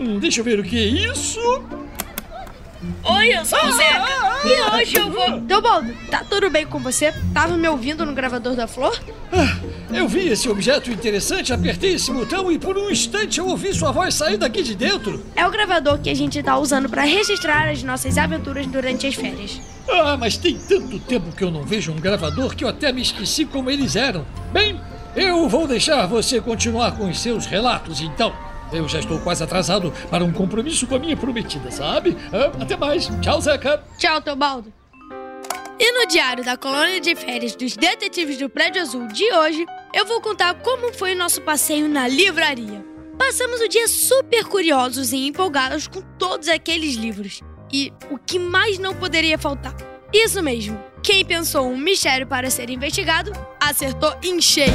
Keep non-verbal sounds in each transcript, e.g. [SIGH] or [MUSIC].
Hum, deixa eu ver o que é isso. Oi, eu sou o Zeca. E hoje eu vou. Teobaldo, tá tudo bem com você? Tava me ouvindo no gravador da flor? Ah, eu vi esse objeto interessante, apertei esse botão e por um instante eu ouvi sua voz sair daqui de dentro. É o gravador que a gente tá usando para registrar as nossas aventuras durante as férias. Ah, mas tem tanto tempo que eu não vejo um gravador que eu até me esqueci como eles eram. Bem, eu vou deixar você continuar com os seus relatos então. Eu já estou quase atrasado para um compromisso com a minha prometida, sabe? Ah, até mais. Tchau, Zeca. Tchau, Teobaldo. E no diário da colônia de férias dos detetives do Prédio Azul de hoje, eu vou contar como foi o nosso passeio na livraria. Passamos o dia super curiosos e empolgados com todos aqueles livros. E o que mais não poderia faltar? Isso mesmo, quem pensou um mistério para ser investigado, acertou em cheio.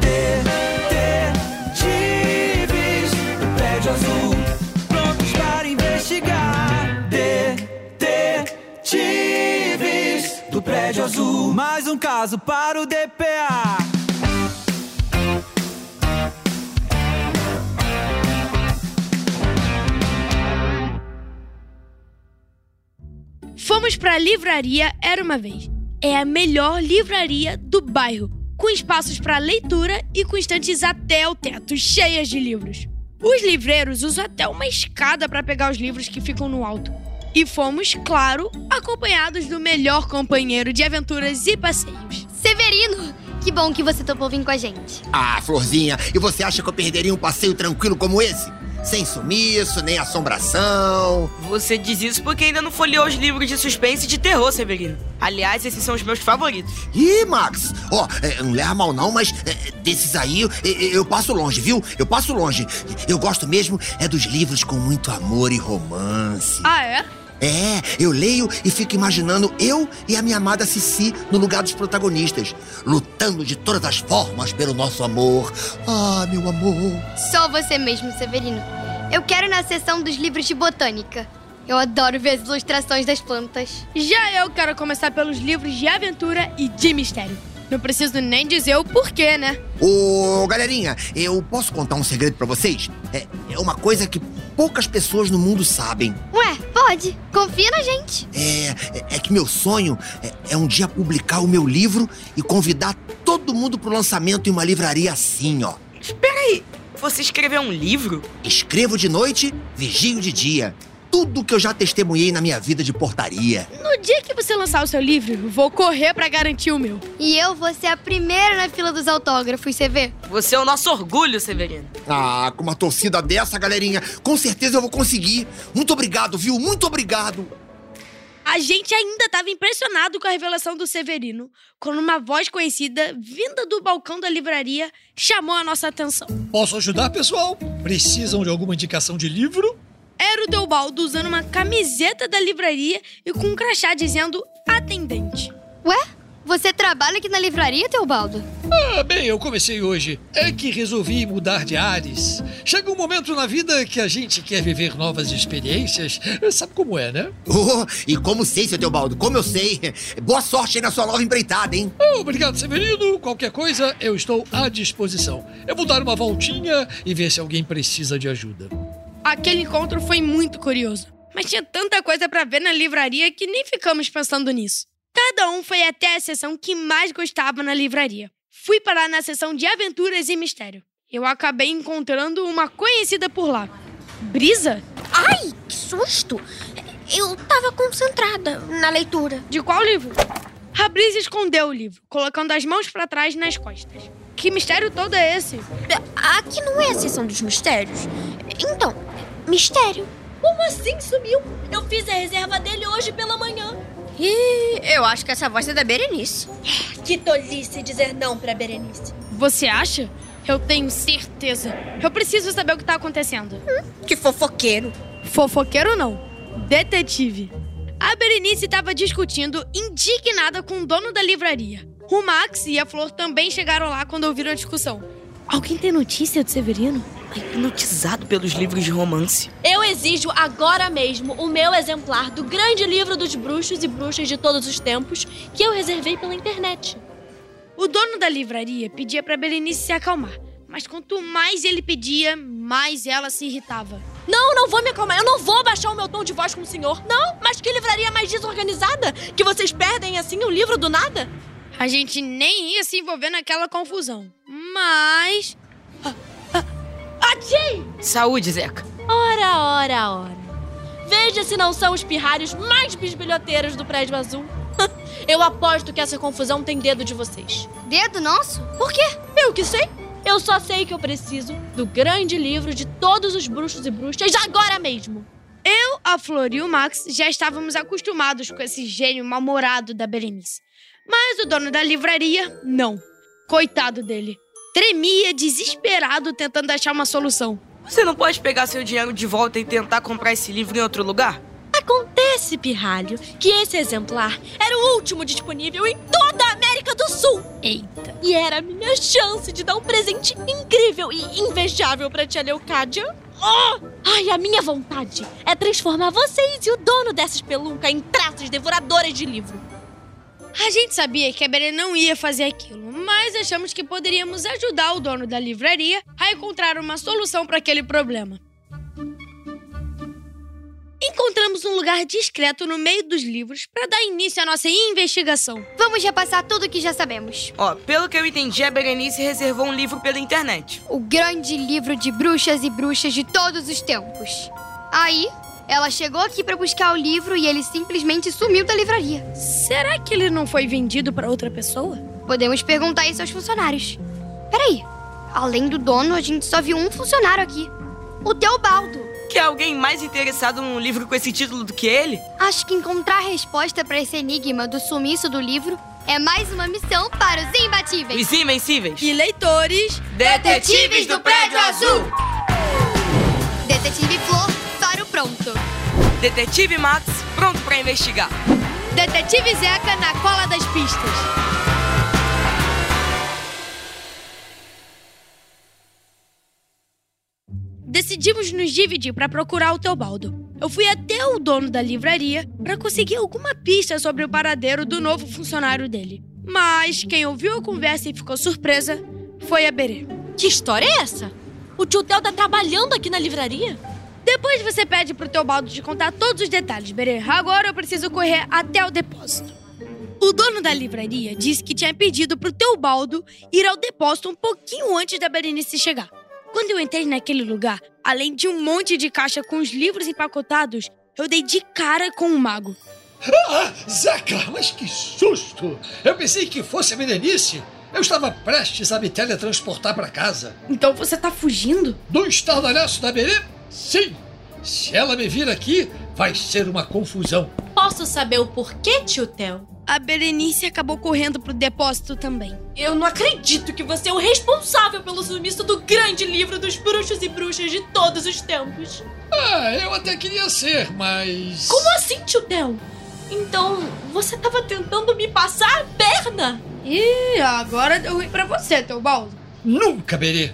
Detetives do prédio azul, prontos para investigar. Detetives do prédio azul, mais um caso para o DPA. Fomos para a livraria Era uma Vez. É a melhor livraria do bairro, com espaços para leitura e com estantes até o teto, cheias de livros. Os livreiros usam até uma escada para pegar os livros que ficam no alto. E fomos, claro, acompanhados do melhor companheiro de aventuras e passeios. Severino, que bom que você topou vir com a gente. Ah, Florzinha, e você acha que eu perderia um passeio tranquilo como esse? Sem sumiço, nem assombração. Você diz isso porque ainda não folheou os livros de suspense e de terror, Severino. Aliás, esses são os meus favoritos. Ih, Max, ó, é, não leva mal não, mas é, desses aí eu, eu passo longe, viu? Eu passo longe. Eu gosto mesmo é dos livros com muito amor e romance. Ah, é? É, eu leio e fico imaginando eu e a minha amada Cici no lugar dos protagonistas, lutando de todas as formas pelo nosso amor. Ah, meu amor. Só você mesmo, Severino. Eu quero ir na seção dos livros de botânica. Eu adoro ver as ilustrações das plantas. Já eu quero começar pelos livros de aventura e de mistério. Não preciso nem dizer o porquê, né? Ô, galerinha, eu posso contar um segredo pra vocês? É, é uma coisa que poucas pessoas no mundo sabem. Ué, pode. Confia na gente. É, é, é que meu sonho é, é um dia publicar o meu livro e convidar todo mundo pro lançamento em uma livraria assim, ó. Espera aí, você escreveu um livro? Escrevo de noite, vigio de dia. Tudo que eu já testemunhei na minha vida de portaria. No dia que você lançar o seu livro, vou correr pra garantir o meu. E eu vou ser a primeira na fila dos autógrafos, você vê? Você é o nosso orgulho, Severino. Ah, com uma torcida dessa, galerinha, com certeza eu vou conseguir. Muito obrigado, viu? Muito obrigado. A gente ainda estava impressionado com a revelação do Severino, quando uma voz conhecida, vinda do balcão da livraria, chamou a nossa atenção. Posso ajudar, pessoal? Precisam de alguma indicação de livro? Era o Teobaldo usando uma camiseta da livraria e com um crachá dizendo atendente. Ué? Você trabalha aqui na livraria, Teobaldo? Ah, bem, eu comecei hoje. É que resolvi mudar de ares. Chega um momento na vida que a gente quer viver novas experiências. Sabe como é, né? Oh, e como sei, seu Teobaldo, como eu sei. Boa sorte aí na sua nova empreitada, hein? Oh, obrigado, Severino. Qualquer coisa, eu estou à disposição. Eu vou dar uma voltinha e ver se alguém precisa de ajuda. Aquele encontro foi muito curioso, mas tinha tanta coisa para ver na livraria que nem ficamos pensando nisso. Cada um foi até a seção que mais gostava na livraria. Fui parar na seção de aventuras e mistério. Eu acabei encontrando uma conhecida por lá. Brisa? Ai, que susto! Eu tava concentrada na leitura. De qual livro? A Brisa escondeu o livro, colocando as mãos para trás nas costas. Que mistério todo é esse? Aqui não é a seção dos mistérios. Então, mistério. Como assim sumiu? Eu fiz a reserva dele hoje pela manhã. Ih, eu acho que essa voz é da Berenice. Que tolice dizer não pra Berenice. Você acha? Eu tenho certeza. Eu preciso saber o que tá acontecendo. Hum, que fofoqueiro. Fofoqueiro não. Detetive. A Berenice estava discutindo, indignada com o dono da livraria. O Max e a Flor também chegaram lá quando ouviram a discussão. Alguém tem notícia do Severino? Hipnotizado pelos livros de romance. Eu exijo agora mesmo o meu exemplar do grande livro dos bruxos e bruxas de todos os tempos que eu reservei pela internet. O dono da livraria pedia para Berenice se acalmar, mas quanto mais ele pedia, mais ela se irritava. Não, não vou me acalmar. Eu não vou baixar o meu tom de voz com o senhor. Não, mas que livraria mais desorganizada? Que vocês perdem assim o livro do nada? A gente nem ia se envolver naquela confusão. Mas. Saúde, Zeca. Ora, ora, ora. Veja se não são os pirralhos mais bisbilhoteiros do prédio azul. [LAUGHS] Eu aposto que essa confusão tem dedo de vocês. Dedo nosso? Por quê? Eu que sei. Eu só sei que eu preciso do grande livro de todos os bruxos e bruxas agora mesmo. Eu, a Flor e o Max já estávamos acostumados com esse gênio mal-humorado da Berenice. Mas o dono da livraria, não. Coitado dele. Tremia desesperado tentando achar uma solução. Você não pode pegar seu dinheiro de volta e tentar comprar esse livro em outro lugar? Acontece, pirralho, que esse exemplar era o último disponível em toda a América do Sul. Eita. E era a minha chance de dar um presente incrível e invejável pra tia Leocádia. Oh! Ai, a minha vontade é transformar vocês e o dono dessa espelunca em traças devoradoras de livro. A gente sabia que a Berê não ia fazer aquilo, mas achamos que poderíamos ajudar o dono da livraria a encontrar uma solução para aquele problema. Encontramos um lugar discreto no meio dos livros para dar início à nossa investigação. Vamos repassar tudo o que já sabemos. Ó, pelo que eu entendi, a Berenice reservou um livro pela internet. O grande livro de bruxas e bruxas de todos os tempos. Aí, ela chegou aqui para buscar o livro e ele simplesmente sumiu da livraria. Será que ele não foi vendido para outra pessoa? Podemos perguntar isso aos funcionários. Peraí, além do dono, a gente só viu um funcionário aqui. O Teobaldo. Quer alguém mais interessado num livro com esse título do que ele? Acho que encontrar a resposta para esse enigma do sumiço do livro é mais uma missão para os imbatíveis. Os invencíveis. E leitores. Detetives do Prédio Azul. Detetive Flor, faro pronto. Detetive Max, pronto pra investigar. Detetive Zeca na cola das pistas. Decidimos nos dividir para procurar o Teobaldo. Eu fui até o dono da livraria para conseguir alguma pista sobre o paradeiro do novo funcionário dele. Mas quem ouviu a conversa e ficou surpresa foi a Berê. Que história é essa? O tio Theo tá trabalhando aqui na livraria? Depois você pede pro Teobaldo de contar todos os detalhes, Berê. Agora eu preciso correr até o depósito. O dono da livraria disse que tinha pedido pro Teobaldo ir ao depósito um pouquinho antes da Berenice chegar. Quando eu entrei naquele lugar, além de um monte de caixa com os livros empacotados, eu dei de cara com o mago. Ah, Zeca, mas que susto! Eu pensei que fosse a Berenice. Eu estava prestes a me teletransportar para casa. Então você tá fugindo? Do estardalhaço da Berê? Sim! Se ela me vir aqui, vai ser uma confusão. Posso saber o porquê, tio Theo? A Berenice acabou correndo pro depósito também. Eu não acredito que você é o responsável pelo sumiço do grande livro dos bruxos e bruxas de todos os tempos. Ah, eu até queria ser, mas. Como assim, tio Theo? Então, você tava tentando me passar a perna? Ih, agora deu ruim pra você, Teobaldo. Nunca, Berê.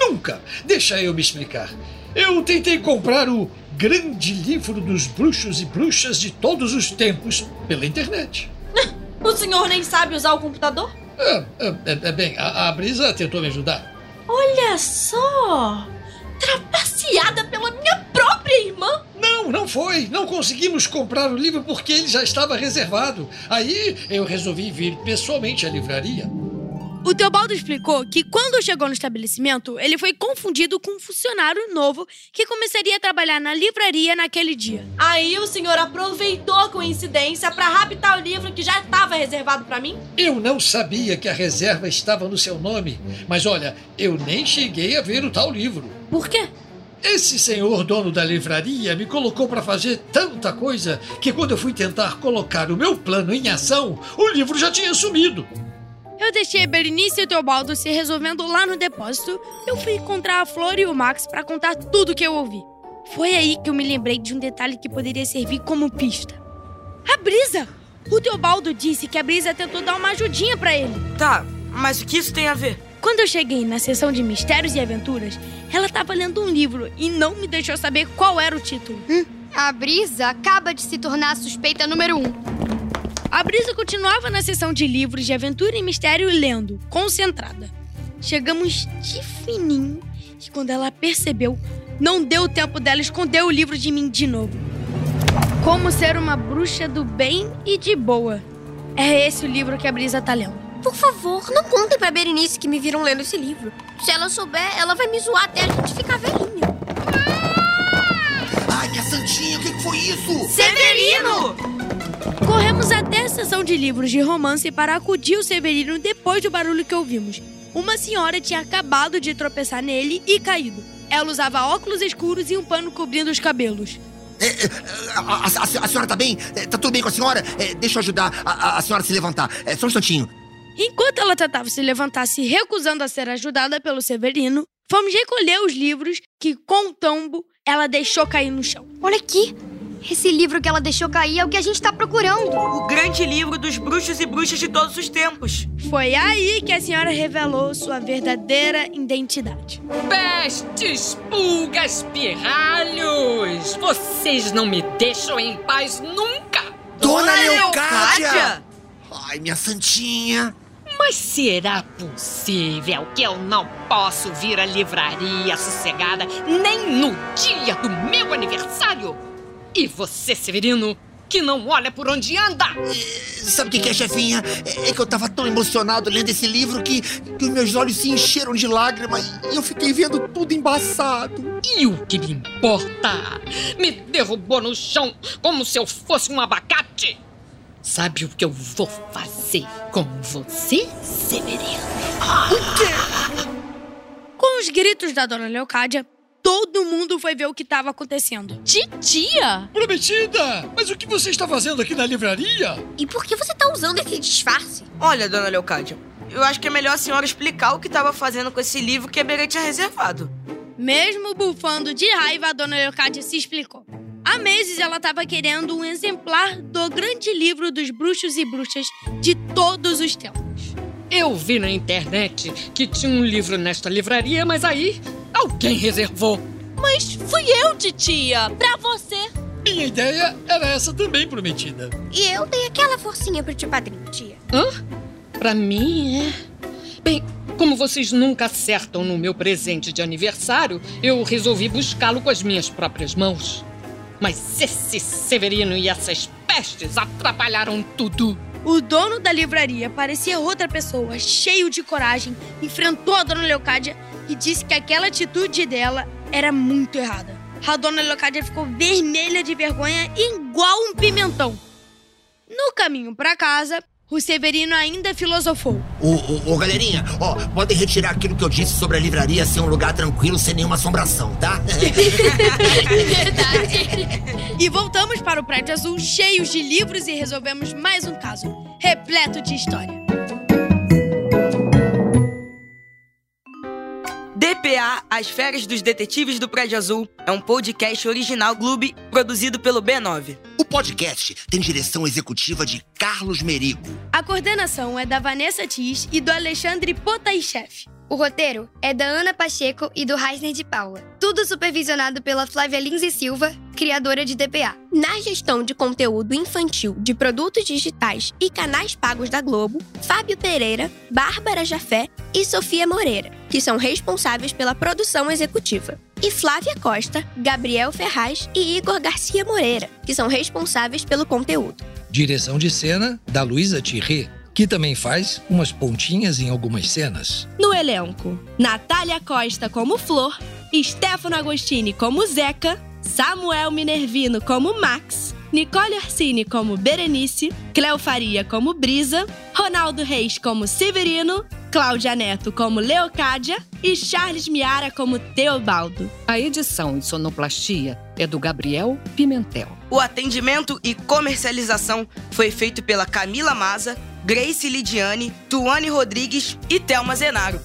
Nunca. Deixa eu me explicar. Eu tentei comprar o grande livro dos bruxos e bruxas de todos os tempos pela internet. [LAUGHS] O senhor nem sabe usar o computador? É, é, é bem, a, a Brisa tentou me ajudar. Olha só! Trapaceada pela minha própria irmã! Não, não foi. Não conseguimos comprar o livro porque ele já estava reservado. Aí eu resolvi vir pessoalmente à livraria. O Teobaldo explicou que quando chegou no estabelecimento, ele foi confundido com um funcionário novo que começaria a trabalhar na livraria naquele dia. Aí o senhor aproveitou a coincidência para raptar o livro que já estava reservado para mim? Eu não sabia que a reserva estava no seu nome, mas olha, eu nem cheguei a ver o tal livro. Por quê? Esse senhor dono da livraria me colocou para fazer tanta coisa que quando eu fui tentar colocar o meu plano em ação, o livro já tinha sumido. Eu deixei a Berenice e o Teobaldo se resolvendo lá no depósito. Eu fui encontrar a Flor e o Max para contar tudo o que eu ouvi. Foi aí que eu me lembrei de um detalhe que poderia servir como pista. A Brisa! O Teobaldo disse que a Brisa tentou dar uma ajudinha para ele. Tá, mas o que isso tem a ver? Quando eu cheguei na sessão de mistérios e aventuras, ela estava lendo um livro e não me deixou saber qual era o título. Hum, a Brisa acaba de se tornar a suspeita número um. A Brisa continuava na sessão de livros de aventura e mistério lendo, concentrada. chegamos de fininho e quando ela percebeu, não deu tempo dela esconder o livro de mim de novo. Como ser uma bruxa do bem e de boa. É esse o livro que a Brisa tá lendo. Por favor, não contem pra Berenice que me viram lendo esse livro. Se ela souber, ela vai me zoar até a gente ficar velhinha. Ai, minha santinha, o que que foi isso? Severino! Corremos até a seção de livros de romance para acudir o Severino depois do barulho que ouvimos. Uma senhora tinha acabado de tropeçar nele e caído. Ela usava óculos escuros e um pano cobrindo os cabelos. É, é, a, a- a- a senhora tá bem? É, Tá tudo bem com a senhora? É, deixa eu ajudar a, a- a senhora a se levantar. É, só um instantinho. Enquanto ela tentava se levantar, se recusando a ser ajudada pelo Severino, fomos recolher os livros que, com o tombo, ela deixou cair no chão. Olha aqui. Esse livro que ela deixou cair é o que a gente tá procurando. O grande livro dos bruxos e bruxas de todos os tempos. Foi aí que a senhora revelou sua verdadeira identidade. Pestes, pulgas, pirralhos! Vocês não me deixam em paz nunca! Dona, Leocádia! Leocádia! Ai, minha santinha. Mas será possível que eu não posso vir à livraria sossegada nem no dia do meu aniversário? E você, Severino, que não olha por onde anda? Sabe o que, que é, chefinha? É, que eu tava tão emocionado lendo esse livro que, que os meus olhos se encheram de lágrimas e eu fiquei vendo tudo embaçado. E o que me importa? Me derrubou no chão como se eu fosse um abacate! Sabe o que eu vou fazer com você, Severino? Com os gritos da dona Leocádia, todo mundo foi ver o que estava acontecendo. Titia? Prometida! Mas o que você está fazendo aqui na livraria? E por que você tá usando esse disfarce? Olha, dona Leocádia, eu acho que é melhor a senhora explicar o que estava fazendo com esse livro que a Berê tinha reservado. Mesmo bufando de raiva, a dona Leocádia se explicou. Há meses ela estava querendo um exemplar do grande livro dos bruxos e bruxas de todos os tempos. Eu vi na internet que tinha um livro nesta livraria, mas aí alguém reservou. Mas fui eu, titia. Pra você. Minha ideia era essa também, prometida. E eu dei aquela forcinha pro tio padrinho, tia. Hã? Pra mim, é. Bem, como vocês nunca acertam no meu presente de aniversário, eu resolvi buscá-lo com as minhas próprias mãos. Mas esse Severino e essas pestes atrapalharam tudo. O dono da livraria parecia outra pessoa, cheio de coragem, enfrentou a dona Leocádia e disse que aquela atitude dela era muito errada. A dona Leocádia ficou vermelha de vergonha, igual um pimentão. No caminho para casa, o Severino ainda filosofou. Ô, ô, ô, galerinha, ó, podem retirar aquilo que eu disse sobre a livraria ser um lugar tranquilo, sem nenhuma assombração, tá? [LAUGHS] E voltamos para o prédio azul, cheios de livros, e resolvemos mais um caso, repleto de história. DPA, As Férias dos Detetives do Prédio Azul, é um podcast original Gloob produzido pelo B9. o podcast tem direção executiva de Carlos Merigo. A coordenação é da Vanessa Tis e do Alexandre Potaichef. O roteiro é da Ana Pacheco e do Reisner de Paula. Tudo supervisionado pela Flávia Lins e Silva, criadora de DPA. Na gestão de conteúdo infantil de produtos digitais e canais pagos da Globo, Fábio Pereira, Bárbara Jafé e Sofia Moreira, que são responsáveis pela produção executiva. E Flávia Costa, Gabriel Ferraz e Igor Garcia Moreira, que são responsáveis pelo conteúdo. Direção de cena da Luísa Thierry, que também faz umas pontinhas em algumas cenas. No elenco, Natália Costa como Flor, Stefano Agostini como Zeca, Samuel Minervino como Max, Nicole Orsini como Berenice, Cleo Faria como Brisa, Ronaldo Reis como Severino, Cláudia Neto como Leocádia e Charles Miara como Teobaldo. A edição e sonoplastia é do Gabriel Pimentel. O atendimento e comercialização foi feito pela Camila Maza, Grace Lidiane, Tuane Rodrigues e Thelma Zenaro.